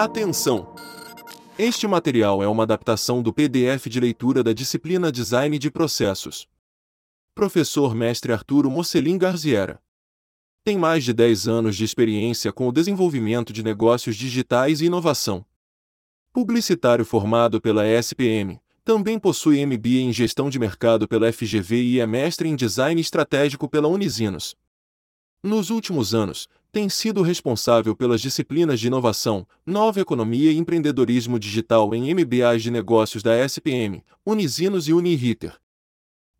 Atenção! Este material é uma adaptação do PDF de leitura da disciplina Design de Processos. Professor Mestre Arturo Mocelin Garziera. Tem mais de 10 anos de experiência com o desenvolvimento de negócios digitais e inovação. Publicitário formado pela SPM, também possui MBA em Gestão de Mercado pela FGV e é mestre em Design Estratégico pela Unisinos. Nos últimos anos, tem sido responsável pelas disciplinas de inovação, nova economia e empreendedorismo digital em MBAs de negócios da SPM, Unisinos e Uniriter.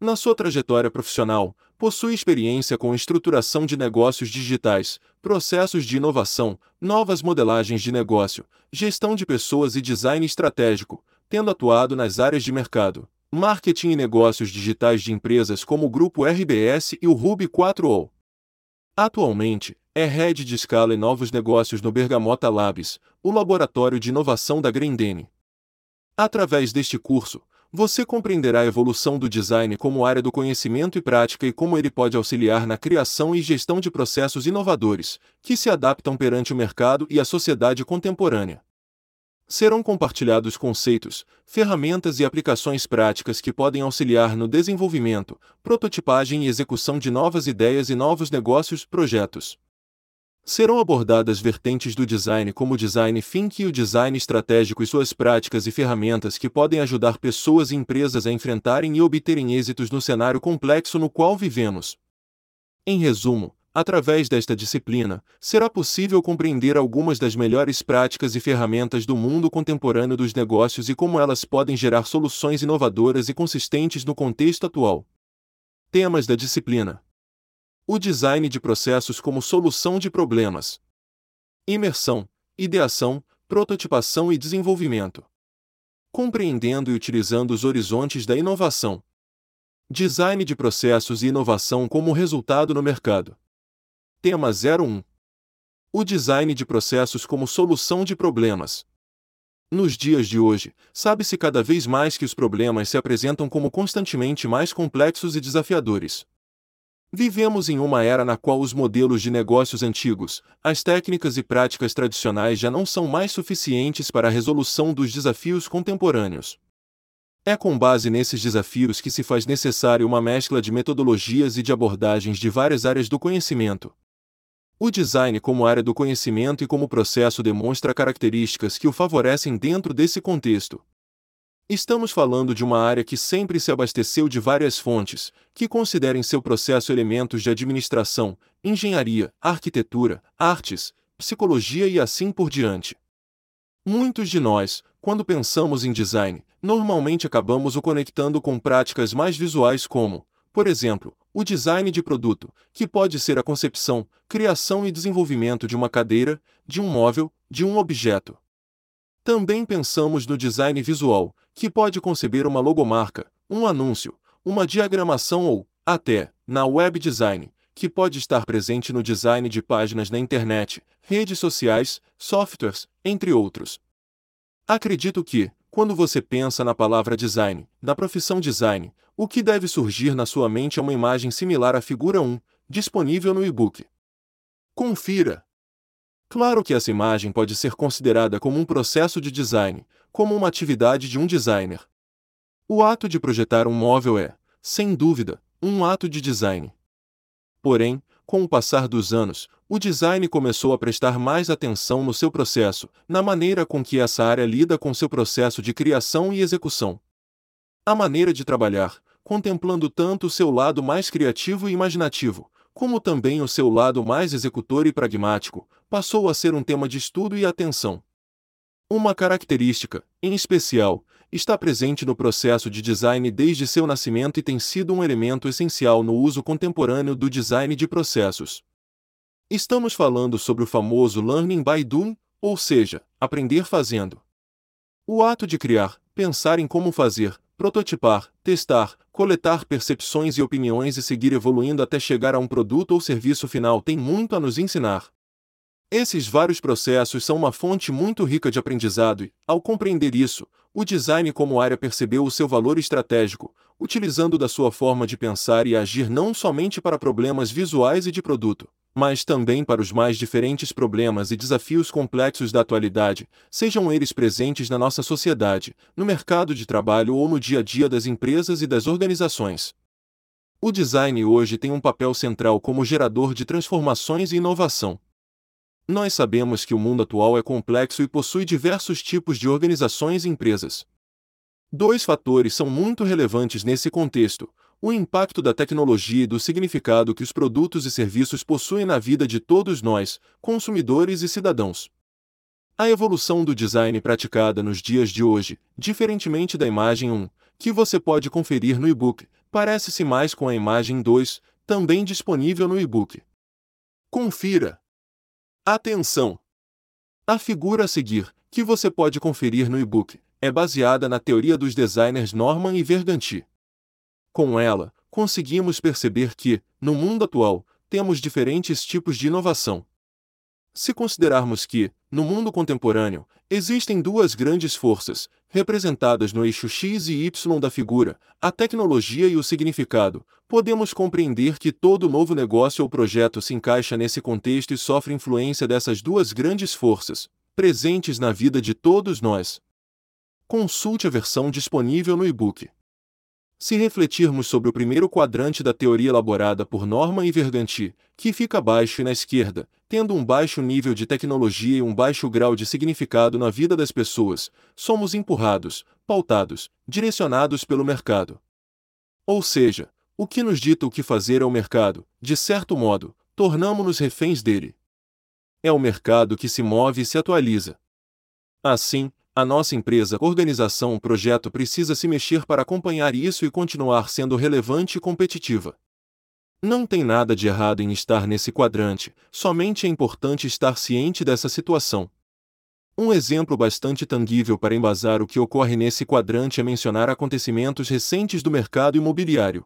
Na sua trajetória profissional, possui experiência com estruturação de negócios digitais, processos de inovação, novas modelagens de negócio, gestão de pessoas e design estratégico, tendo atuado nas áreas de mercado, marketing e negócios digitais de empresas como o Grupo RBS e o Ruby 4O. Atualmente, é head de escala e novos negócios no Bergamota Labs, o laboratório de inovação da Grendene. Através deste curso, você compreenderá a evolução do design como área do conhecimento e prática e como ele pode auxiliar na criação e gestão de processos inovadores, que se adaptam perante o mercado e a sociedade contemporânea. Serão compartilhados conceitos, ferramentas e aplicações práticas que podem auxiliar no desenvolvimento, prototipagem e execução de novas ideias e novos negócios projetos. Serão abordadas vertentes do design como o design thinking e o design estratégico e suas práticas e ferramentas que podem ajudar pessoas e empresas a enfrentarem e obterem êxitos no cenário complexo no qual vivemos. Em resumo, Através desta disciplina, será possível compreender algumas das melhores práticas e ferramentas do mundo contemporâneo dos negócios e como elas podem gerar soluções inovadoras e consistentes no contexto atual. Temas da disciplina: O design de processos como solução de problemas, imersão, ideação, prototipação e desenvolvimento. Compreendendo e utilizando os horizontes da inovação. Design de processos e inovação como resultado no mercado. Tema 01 O design de processos como solução de problemas. Nos dias de hoje, sabe-se cada vez mais que os problemas se apresentam como constantemente mais complexos e desafiadores. Vivemos em uma era na qual os modelos de negócios antigos, as técnicas e práticas tradicionais já não são mais suficientes para a resolução dos desafios contemporâneos. É com base nesses desafios que se faz necessário uma mescla de metodologias e de abordagens de várias áreas do conhecimento, o design como área do conhecimento e como processo demonstra características que o favorecem dentro desse contexto. Estamos falando de uma área que sempre se abasteceu de várias fontes, que considera em seu processo elementos de administração, engenharia, arquitetura, artes, psicologia e assim por diante. Muitos de nós, quando pensamos em design, normalmente acabamos o conectando com práticas mais visuais como, por exemplo, o design de produto, que pode ser a concepção, criação e desenvolvimento de uma cadeira, de um móvel, de um objeto. Também pensamos no design visual, que pode conceber uma logomarca, um anúncio, uma diagramação ou, até, na web design, que pode estar presente no design de páginas na internet, redes sociais, softwares, entre outros. Acredito que, quando você pensa na palavra design, na profissão design, o que deve surgir na sua mente é uma imagem similar à figura 1, disponível no e-book. Confira! Claro que essa imagem pode ser considerada como um processo de design, como uma atividade de um designer. O ato de projetar um móvel é, sem dúvida, um ato de design. Porém, com o passar dos anos, o design começou a prestar mais atenção no seu processo, na maneira com que essa área lida com seu processo de criação e execução. A maneira de trabalhar, contemplando tanto o seu lado mais criativo e imaginativo, como também o seu lado mais executor e pragmático, passou a ser um tema de estudo e atenção. Uma característica, em especial, está presente no processo de design desde seu nascimento e tem sido um elemento essencial no uso contemporâneo do design de processos. Estamos falando sobre o famoso learning by doing, ou seja, aprender fazendo. O ato de criar, pensar em como fazer, prototipar, testar, coletar percepções e opiniões e seguir evoluindo até chegar a um produto ou serviço final tem muito a nos ensinar. Esses vários processos são uma fonte muito rica de aprendizado e, ao compreender isso, o design como área percebeu o seu valor estratégico, utilizando da sua forma de pensar e agir não somente para problemas visuais e de produto, mas também para os mais diferentes problemas e desafios complexos da atualidade, sejam eles presentes na nossa sociedade, no mercado de trabalho ou no dia a dia das empresas e das organizações. O design hoje tem um papel central como gerador de transformações e inovação. Nós sabemos que o mundo atual é complexo e possui diversos tipos de organizações e empresas. Dois fatores são muito relevantes nesse contexto: o impacto da tecnologia e do significado que os produtos e serviços possuem na vida de todos nós, consumidores e cidadãos. A evolução do design praticada nos dias de hoje, diferentemente da imagem 1, que você pode conferir no e-book, parece-se mais com a imagem 2, também disponível no e-book. Confira! Atenção! A figura a seguir, que você pode conferir no e-book, é baseada na teoria dos designers Norman e Verganti. Com ela, conseguimos perceber que, no mundo atual, temos diferentes tipos de inovação. Se considerarmos que, no mundo contemporâneo, existem duas grandes forças, representadas no eixo X e Y da figura, a tecnologia e o significado, podemos compreender que todo novo negócio ou projeto se encaixa nesse contexto e sofre influência dessas duas grandes forças, presentes na vida de todos nós. Consulte a versão disponível no e-book. Se refletirmos sobre o primeiro quadrante da teoria elaborada por Norman e Verganti, que fica abaixo e na esquerda, tendo um baixo nível de tecnologia e um baixo grau de significado na vida das pessoas, somos empurrados, pautados, direcionados pelo mercado. Ou seja, o que nos dita o que fazer é o mercado, de certo modo, tornamo-nos reféns dele. É o mercado que se move e se atualiza. Assim, a nossa empresa, organização ou projeto precisa se mexer para acompanhar isso e continuar sendo relevante e competitiva. Não tem nada de errado em estar nesse quadrante, somente é importante estar ciente dessa situação. Um exemplo bastante tangível para embasar o que ocorre nesse quadrante é mencionar acontecimentos recentes do mercado imobiliário.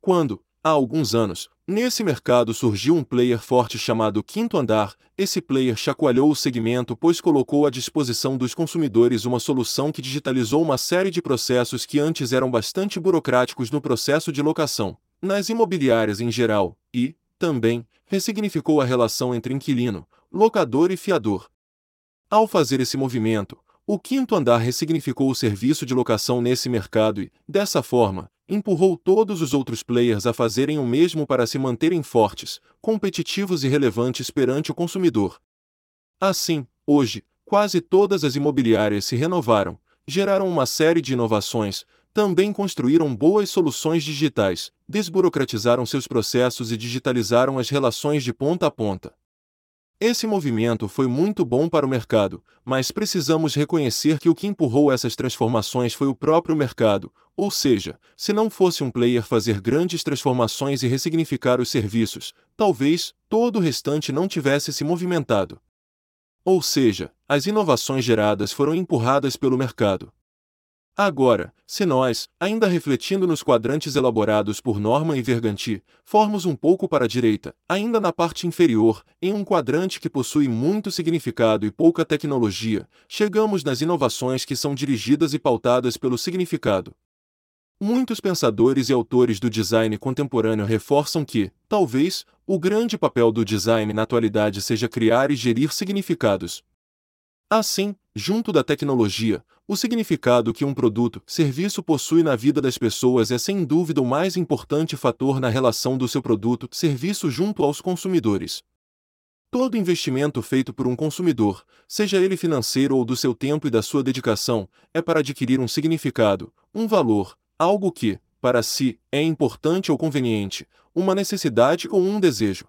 Quando, há alguns anos, nesse mercado surgiu um player forte chamado Quinto Andar. Esse player chacoalhou o segmento pois colocou à disposição dos consumidores uma solução que digitalizou uma série de processos que antes eram bastante burocráticos no processo de locação, nas imobiliárias em geral, e, também, ressignificou a relação entre inquilino, locador e fiador. Ao fazer esse movimento, o quinto andar ressignificou o serviço de locação nesse mercado e, dessa forma, empurrou todos os outros players a fazerem o mesmo para se manterem fortes, competitivos e relevantes perante o consumidor. Assim, hoje, quase todas as imobiliárias se renovaram, geraram uma série de inovações, também construíram boas soluções digitais, desburocratizaram seus processos e digitalizaram as relações de ponta a ponta. Esse movimento foi muito bom para o mercado, mas precisamos reconhecer que o que empurrou essas transformações foi o próprio mercado, ou seja, se não fosse um player fazer grandes transformações e ressignificar os serviços, talvez todo o restante não tivesse se movimentado. Ou seja, as inovações geradas foram empurradas pelo mercado. Agora, se nós, ainda refletindo nos quadrantes elaborados por Norman e Verganti, formos um pouco para a direita, ainda na parte inferior, em um quadrante que possui muito significado e pouca tecnologia, chegamos nas inovações que são dirigidas e pautadas pelo significado. Muitos pensadores e autores do design contemporâneo reforçam que, talvez, o grande papel do design na atualidade seja criar e gerir significados. Assim, junto da tecnologia, o significado que um produto, serviço possui na vida das pessoas é sem dúvida o mais importante fator na relação do seu produto, serviço junto aos consumidores. Todo investimento feito por um consumidor, seja ele financeiro ou do seu tempo e da sua dedicação, é para adquirir um significado, um valor, algo que, para si, é importante ou conveniente, uma necessidade ou um desejo.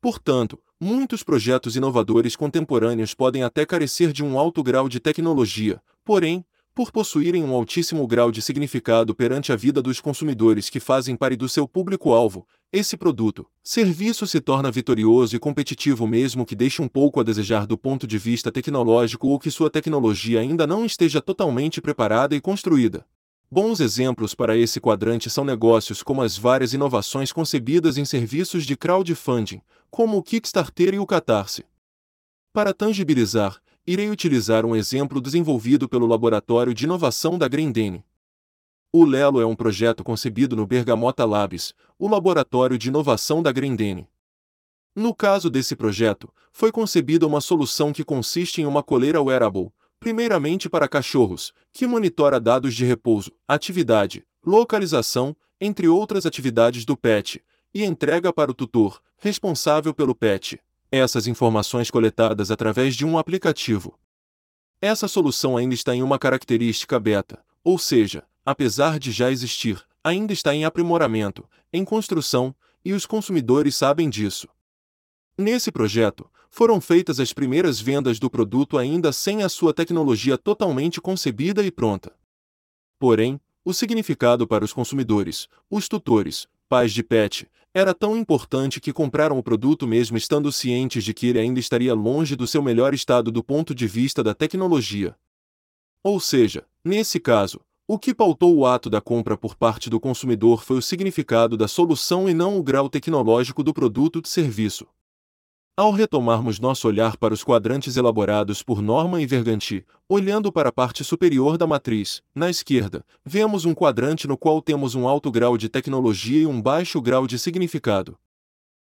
Portanto, muitos projetos inovadores contemporâneos podem até carecer de um alto grau de tecnologia, porém, por possuírem um altíssimo grau de significado perante a vida dos consumidores que fazem parte do seu público-alvo, esse produto, serviço se torna vitorioso e competitivo mesmo que deixe um pouco a desejar do ponto de vista tecnológico ou que sua tecnologia ainda não esteja totalmente preparada e construída. Bons exemplos para esse quadrante são negócios como as várias inovações concebidas em serviços de crowdfunding, como o Kickstarter e o Catarse. Para tangibilizar, irei utilizar um exemplo desenvolvido pelo Laboratório de Inovação da Grendene. O Lelo é um projeto concebido no Bergamota Labs, o laboratório de inovação da Grendene. No caso desse projeto, foi concebida uma solução que consiste em uma coleira wearable, primeiramente para cachorros, que monitora dados de repouso, atividade, localização, entre outras atividades do pet, e entrega para o tutor, responsável pelo pet, essas informações coletadas através de um aplicativo. Essa solução ainda está em uma característica beta, ou seja, apesar de já existir, ainda está em aprimoramento, em construção, e os consumidores sabem disso. Nesse projeto, foram feitas as primeiras vendas do produto ainda sem a sua tecnologia totalmente concebida e pronta. Porém, o significado para os consumidores, os tutores, pais de pet, era tão importante que compraram o produto mesmo estando cientes de que ele ainda estaria longe do seu melhor estado do ponto de vista da tecnologia. Ou seja, nesse caso, o que pautou o ato da compra por parte do consumidor foi o significado da solução e não o grau tecnológico do produto de serviço. Ao retomarmos nosso olhar para os quadrantes elaborados por Norman e Verganti, olhando para a parte superior da matriz, na esquerda, vemos um quadrante no qual temos um alto grau de tecnologia e um baixo grau de significado.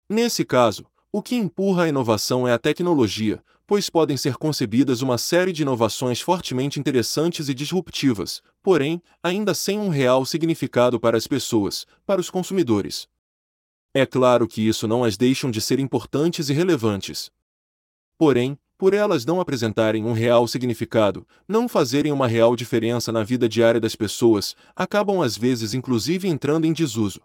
Nesse caso, o que empurra a inovação é a tecnologia, pois podem ser concebidas uma série de inovações fortemente interessantes e disruptivas, porém, ainda sem um real significado para as pessoas, para os consumidores. É claro que isso não as deixam de ser importantes e relevantes. Porém, por elas não apresentarem um real significado, não fazerem uma real diferença na vida diária das pessoas, acabam às vezes inclusive entrando em desuso.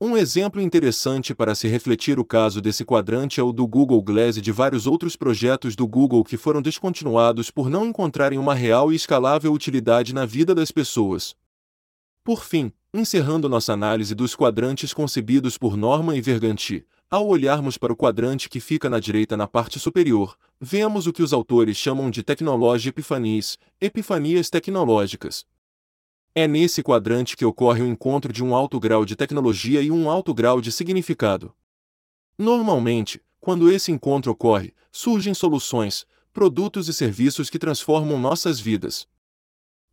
Um exemplo interessante para se refletir o caso desse quadrante é o do Google Glass e de vários outros projetos do Google que foram descontinuados por não encontrarem uma real e escalável utilidade na vida das pessoas. Por fim, Encerrando nossa análise dos quadrantes concebidos por Norman e Verganti, ao olharmos para o quadrante que fica na direita na parte superior, vemos o que os autores chamam de tecnologia epifanias, epifanias tecnológicas. É nesse quadrante que ocorre o encontro de um alto grau de tecnologia e um alto grau de significado. Normalmente, quando esse encontro ocorre, surgem soluções, produtos e serviços que transformam nossas vidas.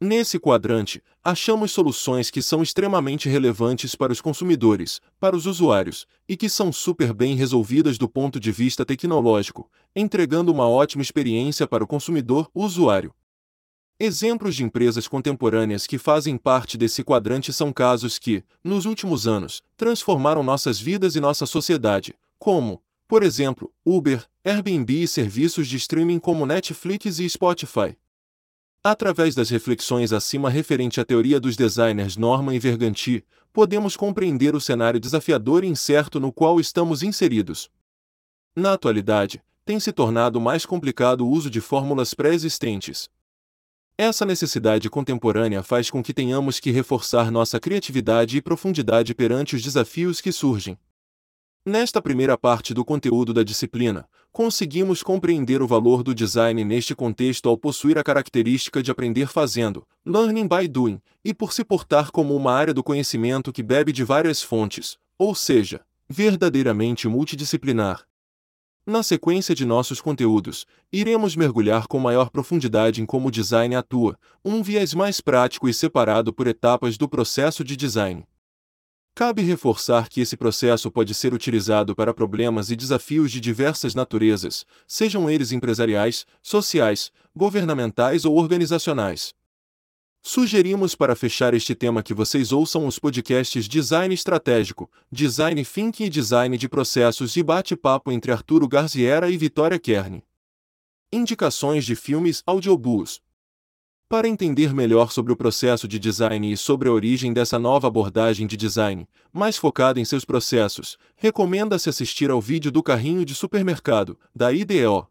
Nesse quadrante, achamos soluções que são extremamente relevantes para os consumidores, para os usuários, e que são super bem resolvidas do ponto de vista tecnológico, entregando uma ótima experiência para o consumidor usuário. Exemplos de empresas contemporâneas que fazem parte desse quadrante são casos que, nos últimos anos, transformaram nossas vidas e nossa sociedade, como, por exemplo, Uber, Airbnb e serviços de streaming como Netflix e Spotify. Através das reflexões acima referente à teoria dos designers Norman e Verganti, podemos compreender o cenário desafiador e incerto no qual estamos inseridos. Na atualidade, tem se tornado mais complicado o uso de fórmulas pré-existentes. Essa necessidade contemporânea faz com que tenhamos que reforçar nossa criatividade e profundidade perante os desafios que surgem. Nesta primeira parte do conteúdo da disciplina, conseguimos compreender o valor do design neste contexto ao possuir a característica de aprender fazendo, learning by doing, e por se portar como uma área do conhecimento que bebe de várias fontes, ou seja, verdadeiramente multidisciplinar. Na sequência de nossos conteúdos, iremos mergulhar com maior profundidade em como o design atua, um viés mais prático e separado por etapas do processo de design. Cabe reforçar que esse processo pode ser utilizado para problemas e desafios de diversas naturezas, sejam eles empresariais, sociais, governamentais ou organizacionais. Sugerimos para fechar este tema que vocês ouçam os podcasts Design Estratégico, Design Thinking e Design de Processos e Bate-Papo entre Arturo Garziera e Vitória Kern. Indicações de filmes audiobooks. Para entender melhor sobre o processo de design e sobre a origem dessa nova abordagem de design, mais focada em seus processos, recomenda-se assistir ao vídeo do carrinho de supermercado, da IDEO.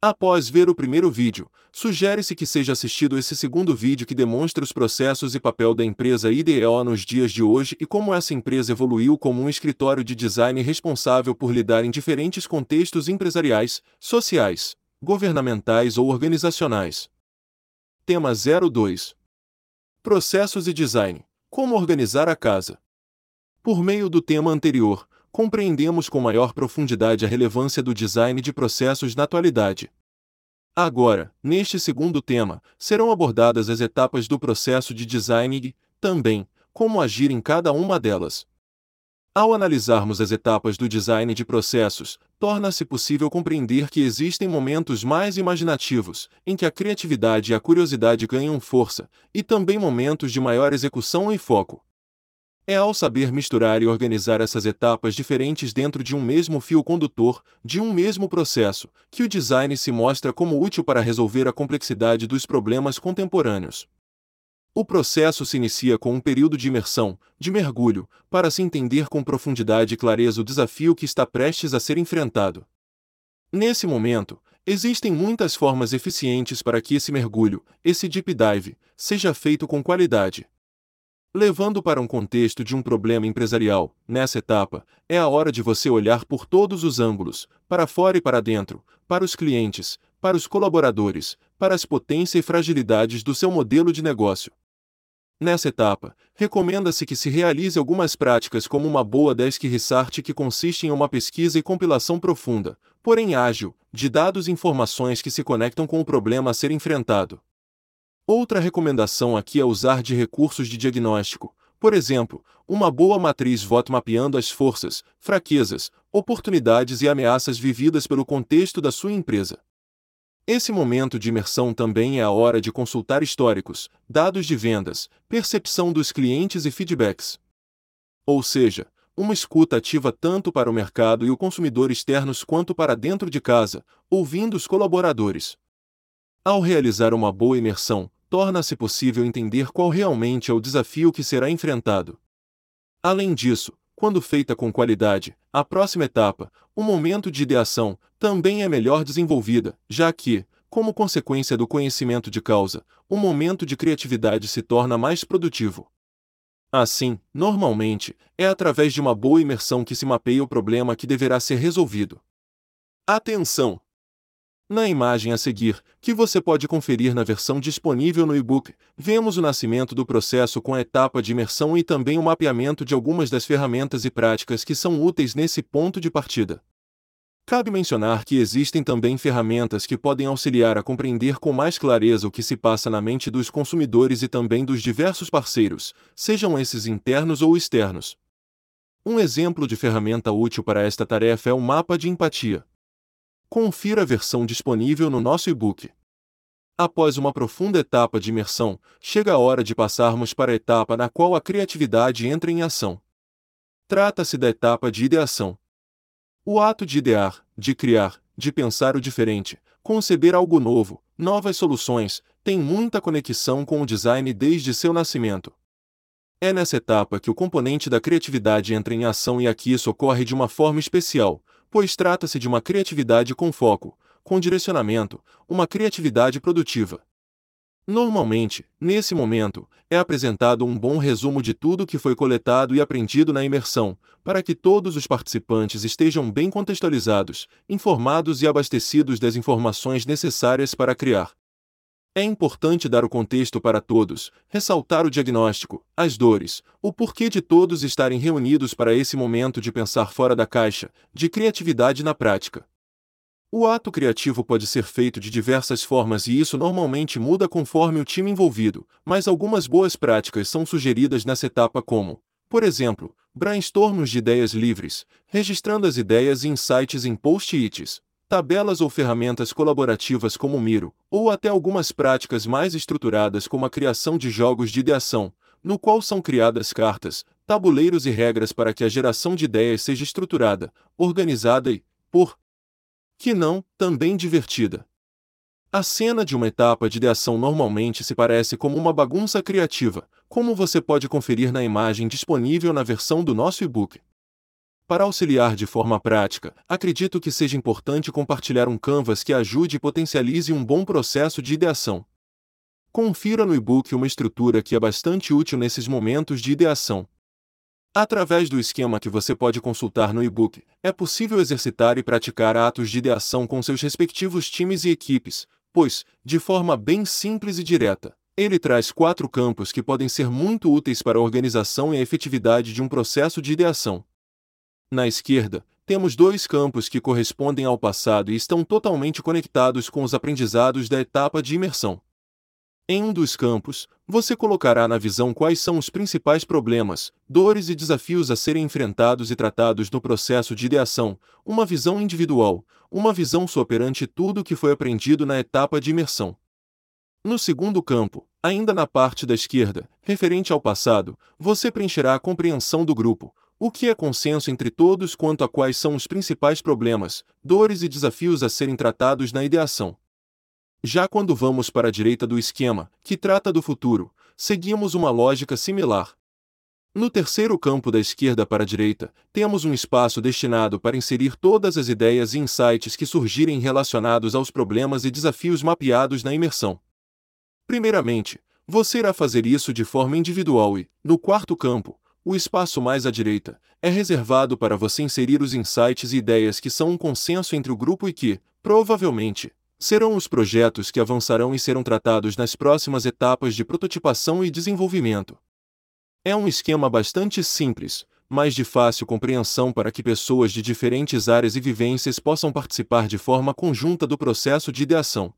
Após ver o primeiro vídeo, sugere-se que seja assistido esse segundo vídeo que demonstra os processos e papel da empresa IDEO nos dias de hoje e como essa empresa evoluiu como um escritório de design responsável por lidar em diferentes contextos empresariais, sociais, governamentais ou organizacionais. Tema 02 Processos e Design Como organizar a casa. Por meio do tema anterior, compreendemos com maior profundidade a relevância do design de processos na atualidade. Agora, neste segundo tema, serão abordadas as etapas do processo de design e, também, como agir em cada uma delas. Ao analisarmos as etapas do design de processos, torna-se possível compreender que existem momentos mais imaginativos, em que a criatividade e a curiosidade ganham força, e também momentos de maior execução e foco. É ao saber misturar e organizar essas etapas diferentes dentro de um mesmo fio condutor, de um mesmo processo, que o design se mostra como útil para resolver a complexidade dos problemas contemporâneos. O processo se inicia com um período de imersão, de mergulho, para se entender com profundidade e clareza o desafio que está prestes a ser enfrentado. Nesse momento, existem muitas formas eficientes para que esse mergulho, esse deep dive, seja feito com qualidade. Levando para um contexto de um problema empresarial, nessa etapa, é a hora de você olhar por todos os ângulos, para fora e para dentro, para os clientes, para os colaboradores, para as potências e fragilidades do seu modelo de negócio. Nessa etapa, recomenda-se que se realize algumas práticas como uma boa desk research que consiste em uma pesquisa e compilação profunda, porém ágil, de dados e informações que se conectam com o problema a ser enfrentado. Outra recomendação aqui é usar de recursos de diagnóstico, por exemplo, uma boa matriz VOT mapeando as forças, fraquezas, oportunidades e ameaças vividas pelo contexto da sua empresa. Esse momento de imersão também é a hora de consultar históricos, dados de vendas, percepção dos clientes e feedbacks. Ou seja, uma escuta ativa tanto para o mercado e o consumidor externos quanto para dentro de casa, ouvindo os colaboradores. Ao realizar uma boa imersão, torna-se possível entender qual realmente é o desafio que será enfrentado. Além disso, quando feita com qualidade, a próxima etapa, o momento de ideação, também é melhor desenvolvida, já que, como consequência do conhecimento de causa, o momento de criatividade se torna mais produtivo. Assim, normalmente, é através de uma boa imersão que se mapeia o problema que deverá ser resolvido. Atenção! Na imagem a seguir, que você pode conferir na versão disponível no e-book, vemos o nascimento do processo com a etapa de imersão e também o mapeamento de algumas das ferramentas e práticas que são úteis nesse ponto de partida. Cabe mencionar que existem também ferramentas que podem auxiliar a compreender com mais clareza o que se passa na mente dos consumidores e também dos diversos parceiros, sejam esses internos ou externos. Um exemplo de ferramenta útil para esta tarefa é o mapa de empatia. Confira a versão disponível no nosso e-book. Após uma profunda etapa de imersão, chega a hora de passarmos para a etapa na qual a criatividade entra em ação. Trata-se da etapa de ideação. O ato de idear, de criar, de pensar o diferente, conceber algo novo, novas soluções, tem muita conexão com o design desde seu nascimento. É nessa etapa que o componente da criatividade entra em ação e aqui isso ocorre de uma forma especial, pois trata-se de uma criatividade com foco, com direcionamento, uma criatividade produtiva. Normalmente, nesse momento, é apresentado um bom resumo de tudo que foi coletado e aprendido na imersão, para que todos os participantes estejam bem contextualizados, informados e abastecidos das informações necessárias para criar. É importante dar o contexto para todos, ressaltar o diagnóstico, as dores, o porquê de todos estarem reunidos para esse momento de pensar fora da caixa, de criatividade na prática. O ato criativo pode ser feito de diversas formas e isso normalmente muda conforme o time envolvido, mas algumas boas práticas são sugeridas nessa etapa como, por exemplo, brainstorms de ideias livres, registrando as ideias e insights em post-its, tabelas ou ferramentas colaborativas como Miro, ou até algumas práticas mais estruturadas como a criação de jogos de ideação, no qual são criadas cartas, tabuleiros e regras para que a geração de ideias seja estruturada, organizada e, por que não, também divertida. A cena de uma etapa de ideação normalmente se parece como uma bagunça criativa, como você pode conferir na imagem disponível na versão do nosso e-book. Para auxiliar de forma prática, acredito que seja importante compartilhar um canvas que ajude e potencialize um bom processo de ideação. Confira no e-book uma estrutura que é bastante útil nesses momentos de ideação. Através do esquema que você pode consultar no e-book, é possível exercitar e praticar atos de ideação com seus respectivos times e equipes, pois, de forma bem simples e direta, ele traz quatro campos que podem ser muito úteis para a organização e a efetividade de um processo de ideação. Na esquerda, temos dois campos que correspondem ao passado e estão totalmente conectados com os aprendizados da etapa de imersão. Em um dos campos, você colocará na visão quais são os principais problemas, dores e desafios a serem enfrentados e tratados no processo de ideação, uma visão individual, uma visão sua perante tudo o que foi aprendido na etapa de imersão. No segundo campo, ainda na parte da esquerda, referente ao passado, você preencherá a compreensão do grupo, o que é consenso entre todos quanto a quais são os principais problemas, dores e desafios a serem tratados na ideação. Já quando vamos para a direita do esquema, que trata do futuro, seguimos uma lógica similar. No terceiro campo da esquerda para a direita, temos um espaço destinado para inserir todas as ideias e insights que surgirem relacionados aos problemas e desafios mapeados na imersão. Primeiramente, você irá fazer isso de forma individual e, no quarto campo, o espaço mais à direita, é reservado para você inserir os insights e ideias que são um consenso entre o grupo e que, provavelmente, serão os projetos que avançarão e serão tratados nas próximas etapas de prototipação e desenvolvimento. É um esquema bastante simples, mas de fácil compreensão para que pessoas de diferentes áreas e vivências possam participar de forma conjunta do processo de ideação.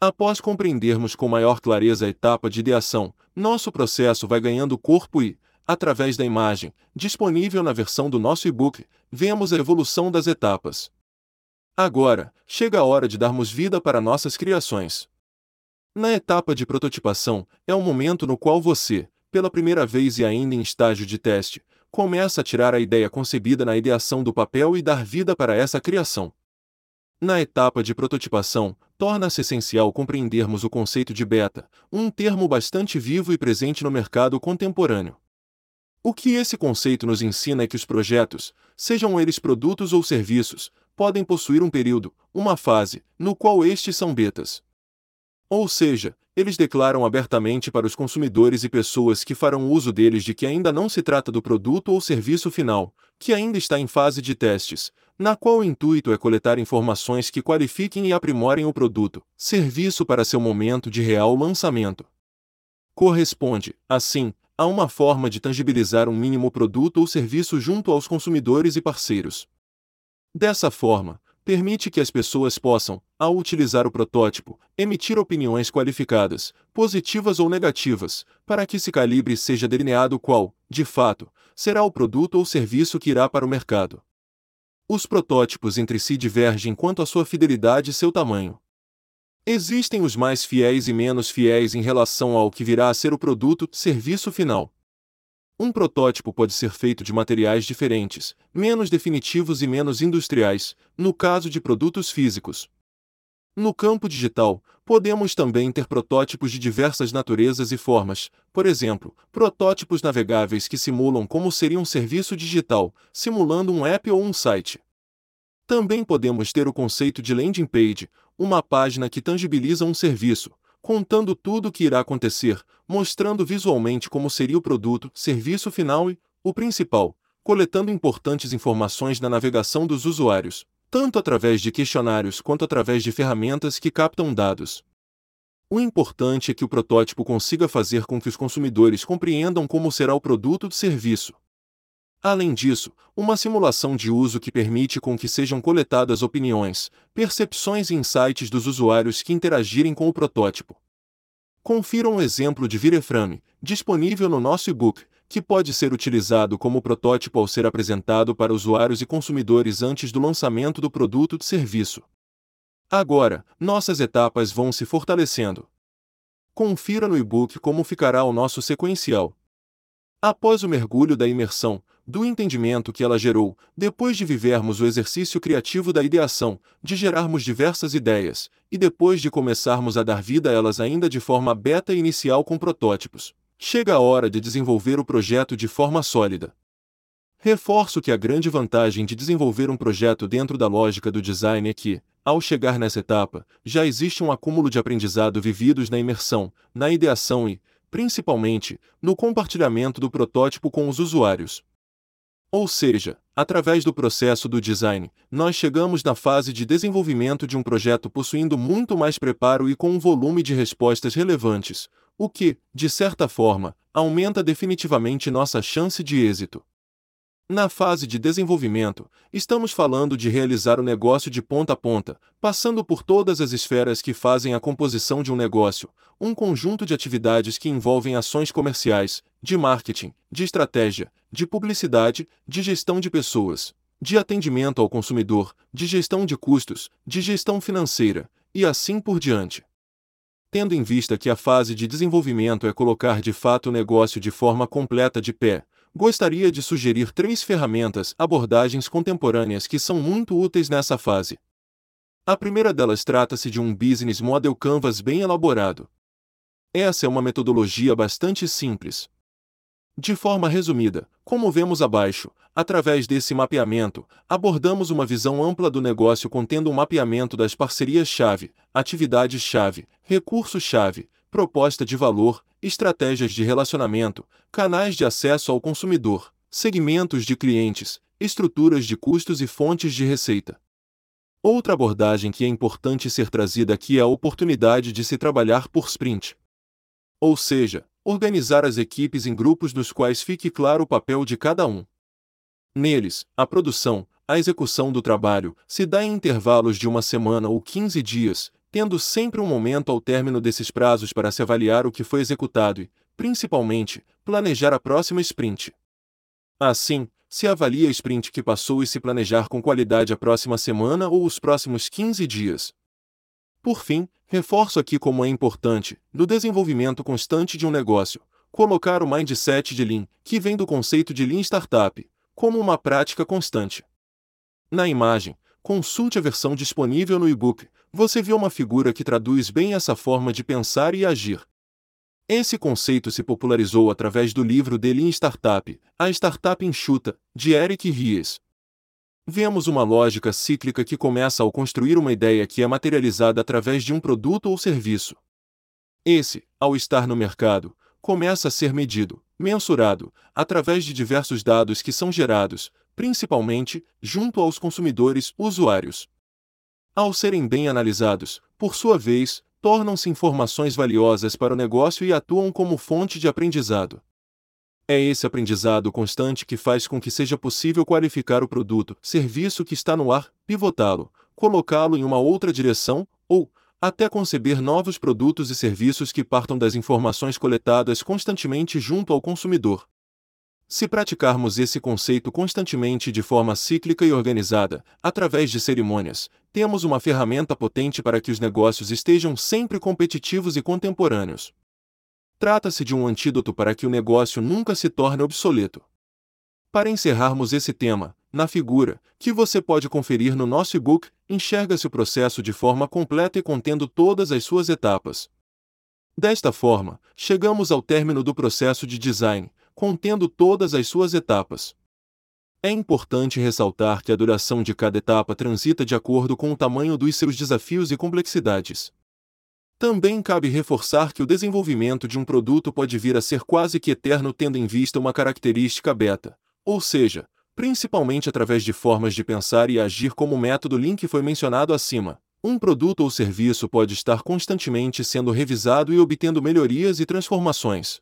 Após compreendermos com maior clareza a etapa de ideação, nosso processo vai ganhando corpo e, através da imagem, disponível na versão do nosso e-book, vemos a evolução das etapas. Agora, chega a hora de darmos vida para nossas criações. Na etapa de prototipação, é o momento no qual você, pela primeira vez e ainda em estágio de teste, começa a tirar a ideia concebida na ideação do papel e dar vida para essa criação. Na etapa de prototipação, torna-se essencial compreendermos o conceito de beta, um termo bastante vivo e presente no mercado contemporâneo. O que esse conceito nos ensina é que os projetos, sejam eles produtos ou serviços, podem possuir um período, uma fase, no qual estes são betas. Ou seja, eles declaram abertamente para os consumidores e pessoas que farão uso deles de que ainda não se trata do produto ou serviço final, que ainda está em fase de testes, na qual o intuito é coletar informações que qualifiquem e aprimorem o produto, serviço para seu momento de real lançamento. Corresponde, assim, a uma forma de tangibilizar um mínimo produto ou serviço junto aos consumidores e parceiros. Dessa forma, permite que as pessoas possam, ao utilizar o protótipo, emitir opiniões qualificadas, positivas ou negativas, para que esse calibre seja delineado qual, de fato, será o produto ou serviço que irá para o mercado. Os protótipos entre si divergem quanto à sua fidelidade e seu tamanho. Existem os mais fiéis e menos fiéis em relação ao que virá a ser o produto, serviço final. Um protótipo pode ser feito de materiais diferentes, menos definitivos e menos industriais, no caso de produtos físicos. No campo digital, podemos também ter protótipos de diversas naturezas e formas, por exemplo, protótipos navegáveis que simulam como seria um serviço digital, simulando um app ou um site. Também podemos ter o conceito de landing page, uma página que tangibiliza um serviço, contando tudo o que irá acontecer, mostrando visualmente como seria o produto, serviço final e, o principal, coletando importantes informações na navegação dos usuários, tanto através de questionários quanto através de ferramentas que captam dados. O importante é que o protótipo consiga fazer com que os consumidores compreendam como será o produto ou serviço, Além disso, uma simulação de uso que permite com que sejam coletadas opiniões, percepções e insights dos usuários que interagirem com o protótipo. Confira um exemplo de Vireframe, disponível no nosso e-book, que pode ser utilizado como protótipo ao ser apresentado para usuários e consumidores antes do lançamento do produto ou serviço. Agora, nossas etapas vão se fortalecendo. Confira no e-book como ficará o nosso sequencial. Após o mergulho da imersão, do entendimento que ela gerou, depois de vivermos o exercício criativo da ideação, de gerarmos diversas ideias, e depois de começarmos a dar vida a elas ainda de forma beta inicial com protótipos. Chega a hora de desenvolver o projeto de forma sólida. Reforço que a grande vantagem de desenvolver um projeto dentro da lógica do design é que, ao chegar nessa etapa, já existe um acúmulo de aprendizado vividos na imersão, na ideação e, principalmente, no compartilhamento do protótipo com os usuários. Ou seja, através do processo do design, nós chegamos na fase de desenvolvimento de um projeto possuindo muito mais preparo e com um volume de respostas relevantes, o que, de certa forma, aumenta definitivamente nossa chance de êxito. Na fase de desenvolvimento, estamos falando de realizar o negócio de ponta a ponta, passando por todas as esferas que fazem a composição de um negócio, um conjunto de atividades que envolvem ações comerciais, de marketing, de estratégia, de publicidade, de gestão de pessoas, de atendimento ao consumidor, de gestão de custos, de gestão financeira, e assim por diante. Tendo em vista que a fase de desenvolvimento é colocar de fato o negócio de forma completa de pé, gostaria de sugerir três ferramentas abordagens contemporâneas que são muito úteis nessa fase. A primeira delas trata-se de um Business Model Canvas bem elaborado. Essa é uma metodologia bastante simples. De forma resumida, como vemos abaixo, através desse mapeamento, abordamos uma visão ampla do negócio contendo um mapeamento das parcerias-chave, atividades-chave, recursos-chave, proposta de valor, estratégias de relacionamento, canais de acesso ao consumidor, segmentos de clientes, estruturas de custos e fontes de receita. Outra abordagem que é importante ser trazida aqui é a oportunidade de se trabalhar por sprint. Ou seja, organizar as equipes em grupos nos quais fique claro o papel de cada um. Neles, a produção, a execução do trabalho, se dá em intervalos de uma semana ou 15 dias, tendo sempre um momento ao término desses prazos para se avaliar o que foi executado e, principalmente, planejar a próxima sprint. Assim, se avalia a sprint que passou e se planejar com qualidade a próxima semana ou os próximos 15 dias. Por fim, reforço aqui como é importante, no desenvolvimento constante de um negócio, colocar o mindset de Lean, que vem do conceito de Lean Startup, como uma prática constante. Na imagem, consulte a versão disponível no e-book, você vê uma figura que traduz bem essa forma de pensar e agir. Esse conceito se popularizou através do livro The Lean Startup, A Startup Enxuta, de Eric Ries. Vemos uma lógica cíclica que começa ao construir uma ideia que é materializada através de um produto ou serviço. Esse, ao estar no mercado, começa a ser medido, mensurado, através de diversos dados que são gerados, principalmente, junto aos consumidores usuários. Ao serem bem analisados, por sua vez, tornam-se informações valiosas para o negócio e atuam como fonte de aprendizado. É esse aprendizado constante que faz com que seja possível qualificar o produto, serviço que está no ar, pivotá-lo, colocá-lo em uma outra direção, ou, até conceber novos produtos e serviços que partam das informações coletadas constantemente junto ao consumidor. Se praticarmos esse conceito constantemente de forma cíclica e organizada, através de cerimônias, temos uma ferramenta potente para que os negócios estejam sempre competitivos e contemporâneos. Trata-se de um antídoto para que o negócio nunca se torne obsoleto. Para encerrarmos esse tema, na figura, que você pode conferir no nosso e-book, enxerga-se o processo de forma completa e contendo todas as suas etapas. Desta forma, chegamos ao término do processo de design, contendo todas as suas etapas. É importante ressaltar que a duração de cada etapa transita de acordo com o tamanho dos seus desafios e complexidades. Também cabe reforçar que o desenvolvimento de um produto pode vir a ser quase que eterno tendo em vista uma característica beta, ou seja, principalmente através de formas de pensar e agir como o método Lean que foi mencionado acima. Um produto ou serviço pode estar constantemente sendo revisado e obtendo melhorias e transformações.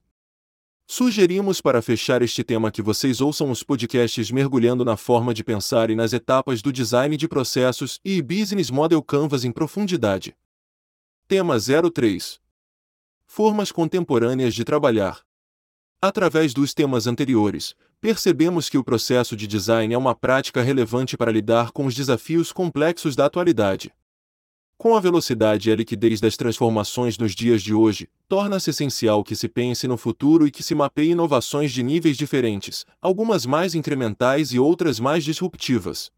Sugerimos para fechar este tema que vocês ouçam os podcasts mergulhando na forma de pensar e nas etapas do design de processos e Business Model Canvas em profundidade. Tema 03 Formas contemporâneas de trabalhar. Através dos temas anteriores, percebemos que o processo de design é uma prática relevante para lidar com os desafios complexos da atualidade. Com a velocidade e a liquidez das transformações nos dias de hoje, torna-se essencial que se pense no futuro e que se mapeie inovações de níveis diferentes, algumas mais incrementais e outras mais disruptivas.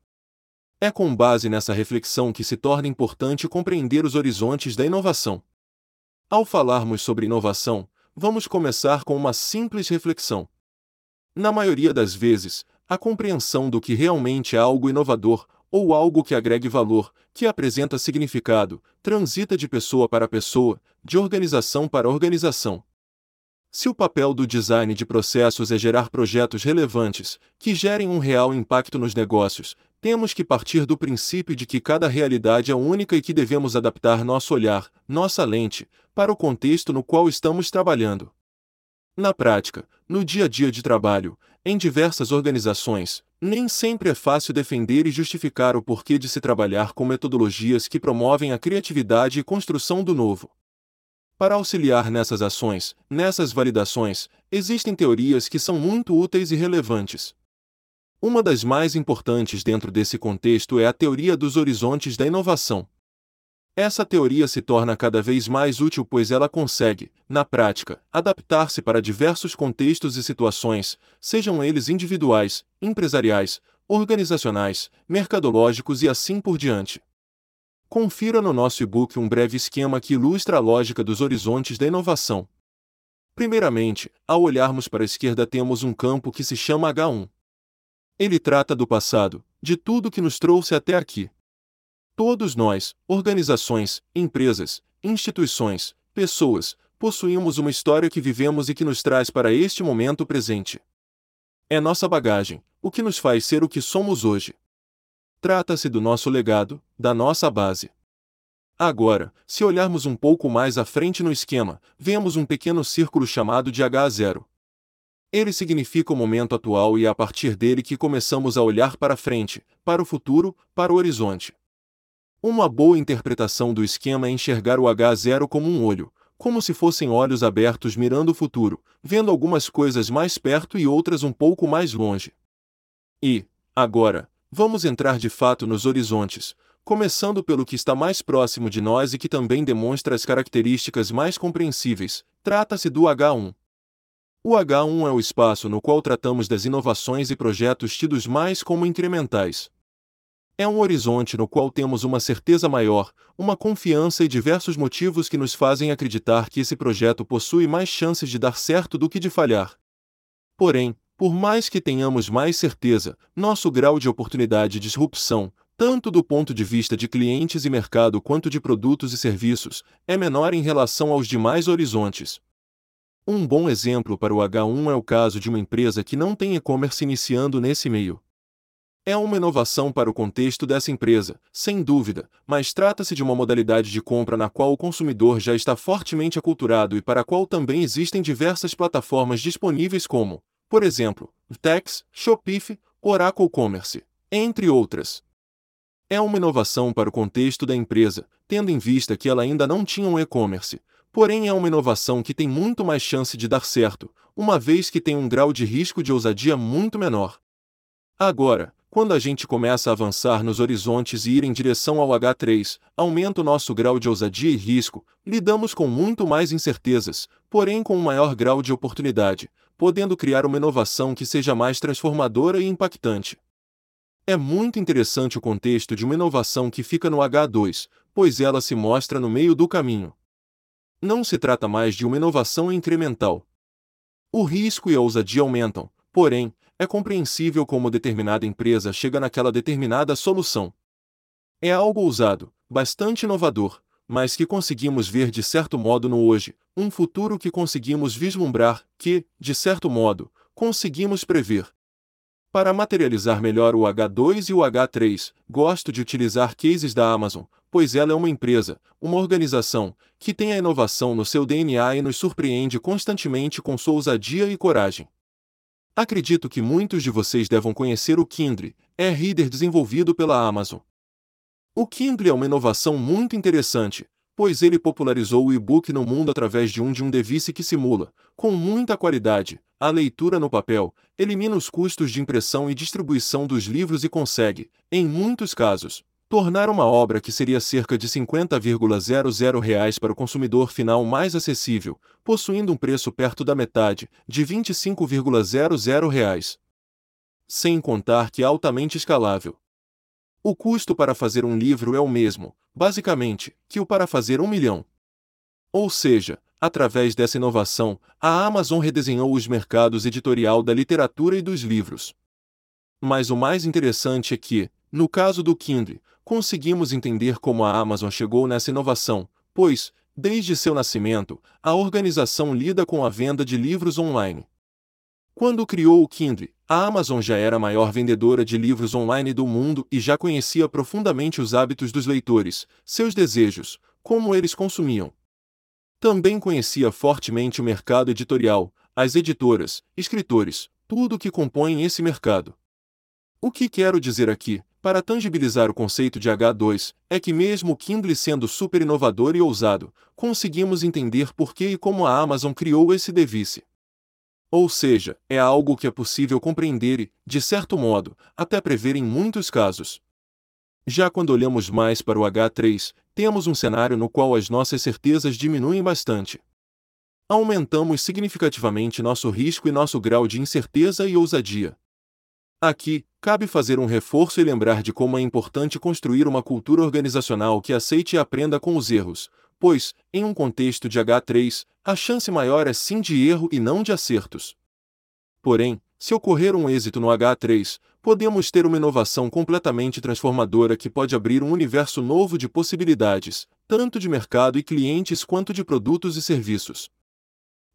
É com base nessa reflexão que se torna importante compreender os horizontes da inovação. Ao falarmos sobre inovação, vamos começar com uma simples reflexão. Na maioria das vezes, a compreensão do que realmente é algo inovador ou algo que agregue valor, que apresenta significado, transita de pessoa para pessoa, de organização para organização. Se o papel do design de processos é gerar projetos relevantes, que gerem um real impacto nos negócios, temos que partir do princípio de que cada realidade é única e que devemos adaptar nosso olhar, nossa lente, para o contexto no qual estamos trabalhando. Na prática, no dia a dia de trabalho, em diversas organizações, nem sempre é fácil defender e justificar o porquê de se trabalhar com metodologias que promovem a criatividade e construção do novo. Para auxiliar nessas ações, nessas validações, existem teorias que são muito úteis e relevantes. Uma das mais importantes dentro desse contexto é a teoria dos horizontes da inovação. Essa teoria se torna cada vez mais útil pois ela consegue, na prática, adaptar-se para diversos contextos e situações, sejam eles individuais, empresariais, organizacionais, mercadológicos e assim por diante. Confira no nosso e-book um breve esquema que ilustra a lógica dos horizontes da inovação. Primeiramente, ao olharmos para a esquerda temos um campo que se chama H1. Ele trata do passado, de tudo que nos trouxe até aqui. Todos nós, organizações, empresas, instituições, pessoas, possuímos uma história que vivemos e que nos traz para este momento presente. É nossa bagagem, o que nos faz ser o que somos hoje. Trata-se do nosso legado, da nossa base. Agora, se olharmos um pouco mais à frente no esquema, vemos um pequeno círculo chamado de H0. Ele significa o momento atual e é a partir dele que começamos a olhar para frente, para o futuro, para o horizonte. Uma boa interpretação do esquema é enxergar o H0 como um olho, como se fossem olhos abertos mirando o futuro, vendo algumas coisas mais perto e outras um pouco mais longe. E, agora, vamos entrar de fato nos horizontes, começando pelo que está mais próximo de nós e que também demonstra as características mais compreensíveis. Trata-se do H1. O H1 é o espaço no qual tratamos das inovações e projetos tidos mais como incrementais, é um horizonte no qual temos uma certeza maior, uma confiança e diversos motivos que nos fazem acreditar que esse projeto possui mais chances de dar certo do que de falhar. Porém, por mais que tenhamos mais certeza, nosso grau de oportunidade de disrupção, tanto do ponto de vista de clientes e mercado quanto de produtos e serviços, é menor em relação aos demais horizontes. Um bom exemplo para o H1 é o caso de uma empresa que não tem e-commerce iniciando nesse meio. É uma inovação para o contexto dessa empresa, sem dúvida, mas trata-se de uma modalidade de compra na qual o consumidor já está fortemente aculturado e para a qual também existem diversas plataformas disponíveis como, por exemplo, Tex, Shopify, Oracle Commerce, entre outras. É uma inovação para o contexto da empresa, tendo em vista que ela ainda não tinha um e-commerce, porém é uma inovação que tem muito mais chance de dar certo, uma vez que tem um grau de risco de ousadia muito menor. Agora, quando a gente começa a avançar nos horizontes e ir em direção ao H3, aumenta o nosso grau de ousadia e risco, lidamos com muito mais incertezas, porém com um maior grau de oportunidade, podendo criar uma inovação que seja mais transformadora e impactante. É muito interessante o contexto de uma inovação que fica no H2, pois ela se mostra no meio do caminho. Não se trata mais de uma inovação incremental. O risco e a ousadia aumentam, porém, é compreensível como determinada empresa chega naquela determinada solução. É algo ousado, bastante inovador, mas que conseguimos ver de certo modo no hoje, um futuro que conseguimos vislumbrar, que, de certo modo, conseguimos prever. Para materializar melhor o H2 e o H3, gosto de utilizar cases da Amazon, pois ela é uma empresa, uma organização, que tem a inovação no seu DNA e nos surpreende constantemente com sua ousadia e coragem. Acredito que muitos de vocês devam conhecer o Kindle, é reader desenvolvido pela Amazon. O Kindle é uma inovação muito interessante, pois ele popularizou o e-book no mundo através de um de um device que simula, com muita qualidade, a leitura no papel, elimina os custos de impressão e distribuição dos livros e consegue, em muitos casos, tornar uma obra que seria cerca de 50,00 reais para o consumidor final mais acessível, possuindo um preço perto da metade, de 25,00 reais. Sem contar que é altamente escalável. O custo para fazer um livro é o mesmo, basicamente, que o para fazer um milhão. Ou seja, através dessa inovação, a Amazon redesenhou os mercados editorial da literatura e dos livros. Mas o mais interessante é que, no caso do Kindle, conseguimos entender como a Amazon chegou nessa inovação, pois, desde seu nascimento, a organização lida com a venda de livros online. Quando criou o Kindle, a Amazon já era a maior vendedora de livros online do mundo e já conhecia profundamente os hábitos dos leitores, seus desejos, como eles consumiam. Também conhecia fortemente o mercado editorial, as editoras, escritores, tudo o que compõe esse mercado. O que quero dizer aqui, para tangibilizar o conceito de H2, é que mesmo o Kindle sendo super inovador e ousado, conseguimos entender por que e como a Amazon criou esse device. Ou seja, é algo que é possível compreender e, de certo modo, até prever em muitos casos. Já quando olhamos mais para o H3, temos um cenário no qual as nossas certezas diminuem bastante. Aumentamos significativamente nosso risco e nosso grau de incerteza e ousadia. Aqui, cabe fazer um reforço e lembrar de como é importante construir uma cultura organizacional que aceite e aprenda com os erros, pois, em um contexto de H3, a chance maior é sim de erro e não de acertos. Porém, se ocorrer um êxito no H3, podemos ter uma inovação completamente transformadora que pode abrir um universo novo de possibilidades, tanto de mercado e clientes quanto de produtos e serviços.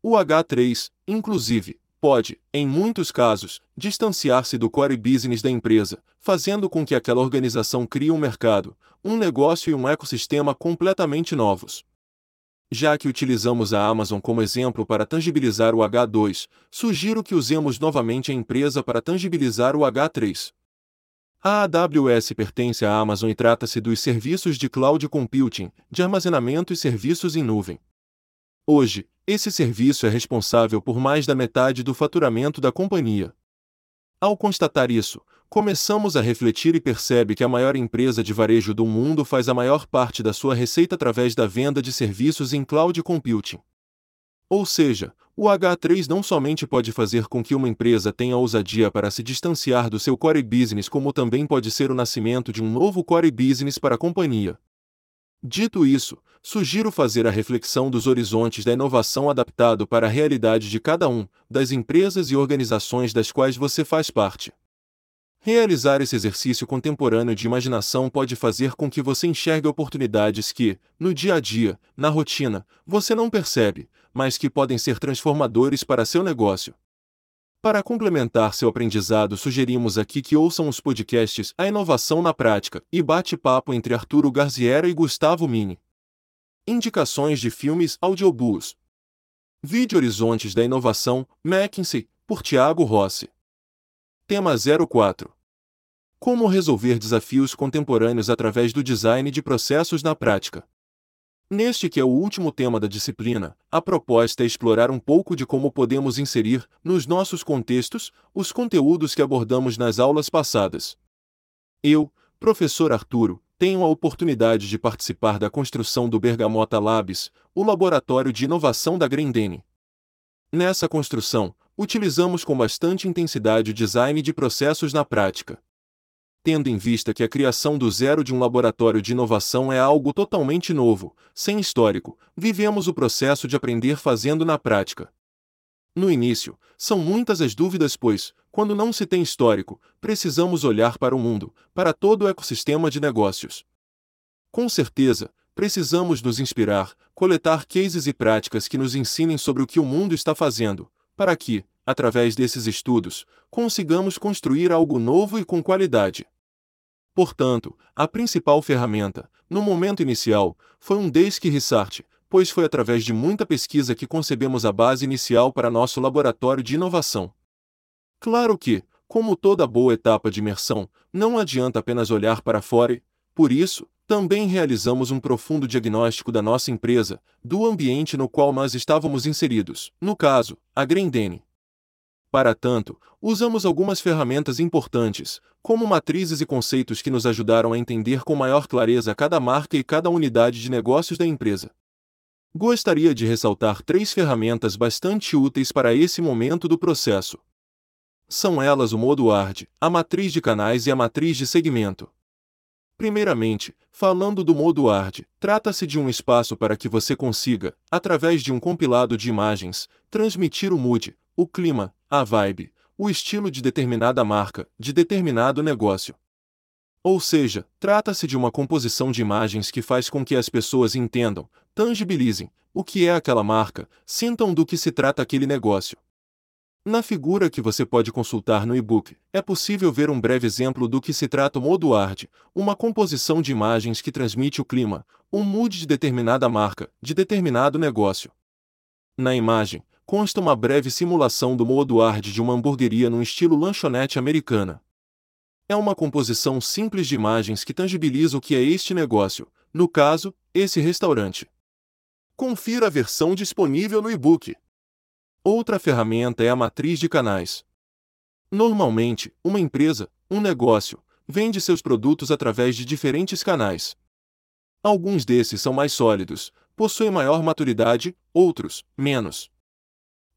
O H3, inclusive, pode, em muitos casos, distanciar-se do core business da empresa, fazendo com que aquela organização crie um mercado, um negócio e um ecossistema completamente novos. Já que utilizamos a Amazon como exemplo para tangibilizar o H2, sugiro que usemos novamente a empresa para tangibilizar o H3. A AWS pertence à Amazon e trata-se dos serviços de cloud computing, de armazenamento e serviços em nuvem. Hoje, esse serviço é responsável por mais da metade do faturamento da companhia. Ao constatar isso, começamos a refletir e percebe que a maior empresa de varejo do mundo faz a maior parte da sua receita através da venda de serviços em cloud computing. Ou seja, o H3 não somente pode fazer com que uma empresa tenha ousadia para se distanciar do seu core business, como também pode ser o nascimento de um novo core business para a companhia. Dito isso, sugiro fazer a reflexão dos horizontes da inovação adaptado para a realidade de cada um, das empresas e organizações das quais você faz parte. Realizar esse exercício contemporâneo de imaginação pode fazer com que você enxergue oportunidades que, no dia a dia, na rotina, você não percebe, mas que podem ser transformadores para seu negócio. Para complementar seu aprendizado, sugerimos aqui que ouçam os podcasts A Inovação na Prática e Bate-Papo entre Arturo Garziera e Gustavo Mini. Indicações de filmes audiobooks. Vídeo Horizontes da Inovação, McKinsey, por Tiago Rossi. Tema 04. Como resolver desafios contemporâneos através do design de processos na prática. Neste que é o último tema da disciplina, a proposta é explorar um pouco de como podemos inserir, nos nossos contextos, os conteúdos que abordamos nas aulas passadas. Eu, professor Arturo, tenho a oportunidade de participar da construção do Bergamota Labs, o laboratório de inovação da Grendene. Nessa construção, utilizamos com bastante intensidade o design de processos na prática tendo em vista que a criação do zero de um laboratório de inovação é algo totalmente novo, sem histórico, vivemos o processo de aprender fazendo na prática. No início, são muitas as dúvidas, pois, quando não se tem histórico, precisamos olhar para o mundo, para todo o ecossistema de negócios. Com certeza, precisamos nos inspirar, coletar cases e práticas que nos ensinem sobre o que o mundo está fazendo, para que, através desses estudos, consigamos construir algo novo e com qualidade. Portanto, a principal ferramenta, no momento inicial, foi um Desk Research, pois foi através de muita pesquisa que concebemos a base inicial para nosso laboratório de inovação. Claro que, como toda boa etapa de imersão, não adianta apenas olhar para fora e, por isso, também realizamos um profundo diagnóstico da nossa empresa, do ambiente no qual nós estávamos inseridos, no caso, a Grendene. Para tanto, usamos algumas ferramentas importantes, como matrizes e conceitos que nos ajudaram a entender com maior clareza cada marca e cada unidade de negócios da empresa. Gostaria de ressaltar três ferramentas bastante úteis para esse momento do processo. São elas o modo ARD, a matriz de canais e a matriz de segmento. Primeiramente, falando do modo ARD, trata-se de um espaço para que você consiga, através de um compilado de imagens, transmitir o mood, o clima, a vibe, o estilo de determinada marca, de determinado negócio. Ou seja, trata-se de uma composição de imagens que faz com que as pessoas entendam, tangibilizem, o que é aquela marca, sintam do que se trata aquele negócio. Na figura que você pode consultar no e-book, é possível ver um breve exemplo do que se trata o modo uma composição de imagens que transmite o clima, um mood de determinada marca, de determinado negócio. Na imagem, consta uma breve simulação do modo hard de uma hamburgueria no estilo lanchonete americana. É uma composição simples de imagens que tangibiliza o que é este negócio, no caso, esse restaurante. Confira a versão disponível no e-book. Outra ferramenta é a matriz de canais. Normalmente, uma empresa, um negócio, vende seus produtos através de diferentes canais. Alguns desses são mais sólidos, possuem maior maturidade, outros, menos.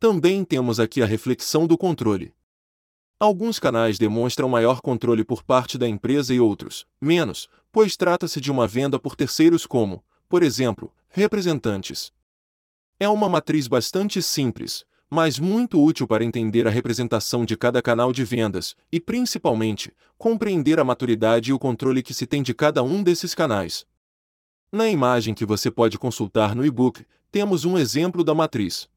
Também temos aqui a reflexão do controle. Alguns canais demonstram maior controle por parte da empresa e outros, menos, pois trata-se de uma venda por terceiros como, por exemplo, representantes. É uma matriz bastante simples, mas muito útil para entender a representação de cada canal de vendas e, principalmente, compreender a maturidade e o controle que se tem de cada um desses canais. Na imagem que você pode consultar no e-book, temos um exemplo da matriz.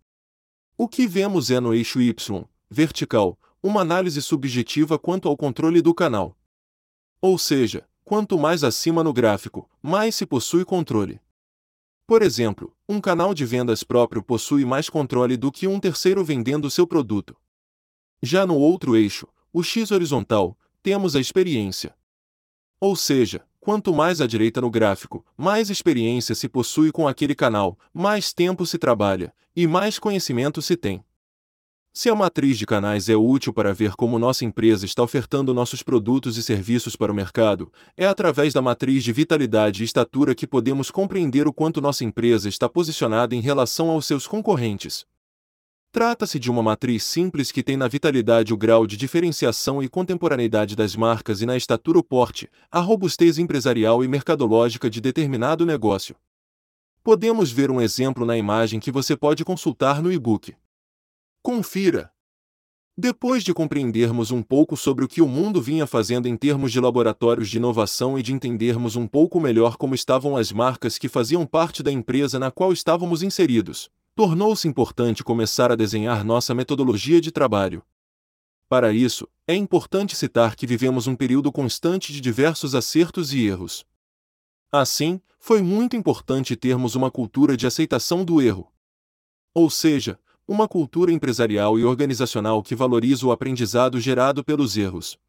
O que vemos é no eixo Y, vertical, uma análise subjetiva quanto ao controle do canal. Ou seja, quanto mais acima no gráfico, mais se possui controle. Por exemplo, um canal de vendas próprio possui mais controle do que um terceiro vendendo seu produto. Já no outro eixo, o X horizontal, temos a experiência. Ou seja, Quanto mais à direita no gráfico, mais experiência se possui com aquele canal, mais tempo se trabalha, e mais conhecimento se tem. Se a matriz de canais é útil para ver como nossa empresa está ofertando nossos produtos e serviços para o mercado, é através da matriz de vitalidade e estatura que podemos compreender o quanto nossa empresa está posicionada em relação aos seus concorrentes. Trata-se de uma matriz simples que tem na vitalidade o grau de diferenciação e contemporaneidade das marcas e na estatura o porte, a robustez empresarial e mercadológica de determinado negócio. Podemos ver um exemplo na imagem que você pode consultar no e-book. Confira! Depois de compreendermos um pouco sobre o que o mundo vinha fazendo em termos de laboratórios de inovação e de entendermos um pouco melhor como estavam as marcas que faziam parte da empresa na qual estávamos inseridos, tornou-se importante começar a desenhar nossa metodologia de trabalho. Para isso, é importante citar que vivemos um período constante de diversos acertos e erros. Assim, foi muito importante termos uma cultura de aceitação do erro. Ou seja, uma cultura empresarial e organizacional que valoriza o aprendizado gerado pelos erros.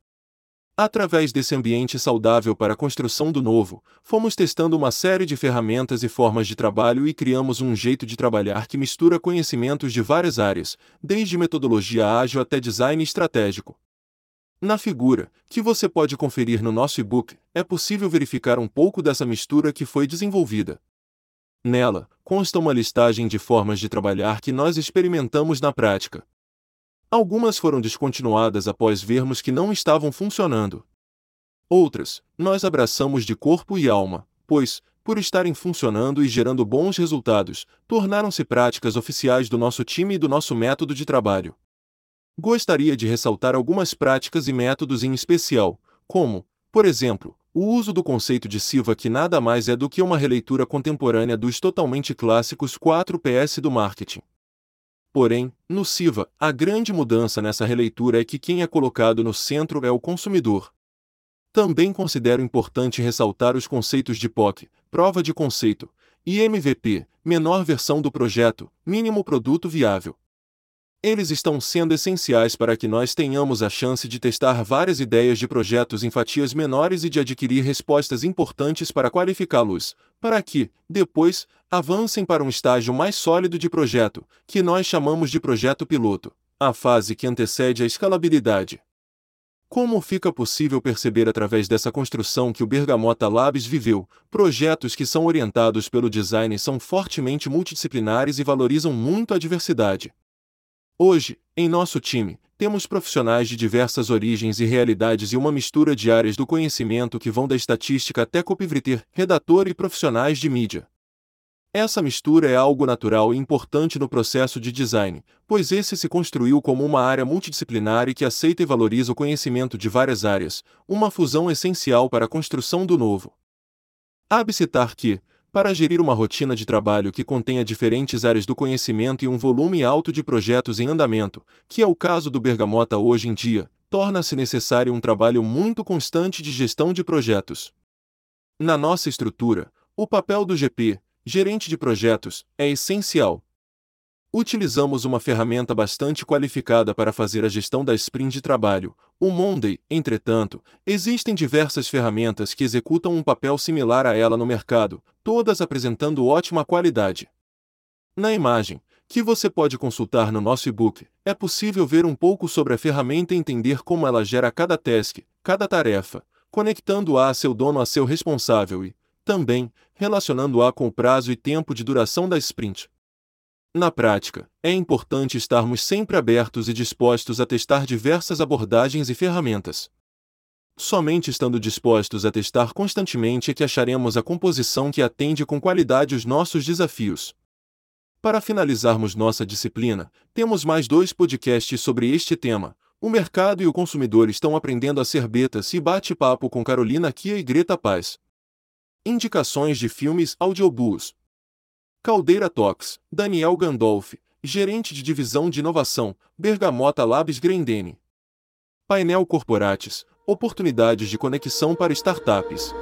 Através desse ambiente saudável para a construção do novo, fomos testando uma série de ferramentas e formas de trabalho e criamos um jeito de trabalhar que mistura conhecimentos de várias áreas, desde metodologia ágil até design estratégico. Na figura, que você pode conferir no nosso e-book, é possível verificar um pouco dessa mistura que foi desenvolvida. Nela, consta uma listagem de formas de trabalhar que nós experimentamos na prática. Algumas foram descontinuadas após vermos que não estavam funcionando. Outras, nós abraçamos de corpo e alma, pois, por estarem funcionando e gerando bons resultados, tornaram-se práticas oficiais do nosso time e do nosso método de trabalho. Gostaria de ressaltar algumas práticas e métodos em especial, como, por exemplo, o uso do conceito de Siva que nada mais é do que uma releitura contemporânea dos totalmente clássicos 4 PS do marketing. Porém, no SIVA, a grande mudança nessa releitura é que quem é colocado no centro é o consumidor. Também considero importante ressaltar os conceitos de POC, prova de conceito, e MVP, menor versão do projeto, mínimo produto viável. Eles estão sendo essenciais para que nós tenhamos a chance de testar várias ideias de projetos em fatias menores e de adquirir respostas importantes para qualificá-los, para que, depois, avancem para um estágio mais sólido de projeto, que nós chamamos de projeto piloto, a fase que antecede a escalabilidade. Como fica possível perceber através dessa construção que o Bergamota Labs viveu, projetos que são orientados pelo design são fortemente multidisciplinares e valorizam muito a diversidade. Hoje, em nosso time, temos profissionais de diversas origens e realidades e uma mistura de áreas do conhecimento que vão da estatística até copywriter, redator e profissionais de mídia. Essa mistura é algo natural e importante no processo de design, pois esse se construiu como uma área multidisciplinar e que aceita e valoriza o conhecimento de várias áreas, uma fusão essencial para a construção do novo. Cabe citar que, para gerir uma rotina de trabalho que contenha diferentes áreas do conhecimento e um volume alto de projetos em andamento, que é o caso do Bergamota hoje em dia, torna-se necessário um trabalho muito constante de gestão de projetos. Na nossa estrutura, o papel do GP, gerente de projetos, é essencial. Utilizamos uma ferramenta bastante qualificada para fazer a gestão da sprint de trabalho, o Monday. Entretanto, existem diversas ferramentas que executam um papel similar a ela no mercado, todas apresentando ótima qualidade. Na imagem, que você pode consultar no nosso e-book, é possível ver um pouco sobre a ferramenta e entender como ela gera cada task, cada tarefa, conectando-a a seu dono a seu responsável e, também, relacionando-a com o prazo e tempo de duração da sprint. Na prática, é importante estarmos sempre abertos e dispostos a testar diversas abordagens e ferramentas. Somente estando dispostos a testar constantemente é que acharemos a composição que atende com qualidade os nossos desafios. Para finalizarmos nossa disciplina, temos mais dois podcasts sobre este tema. O mercado e o consumidor estão aprendendo a ser betas e bate-papo com Carolina Kia e Greta Paz. Indicações de filmes audiobooks. Caldeira Talks, Daniel Gandolf, gerente de divisão de inovação, Bergamota Labs Grendene. Painel Corporates, oportunidades de conexão para startups.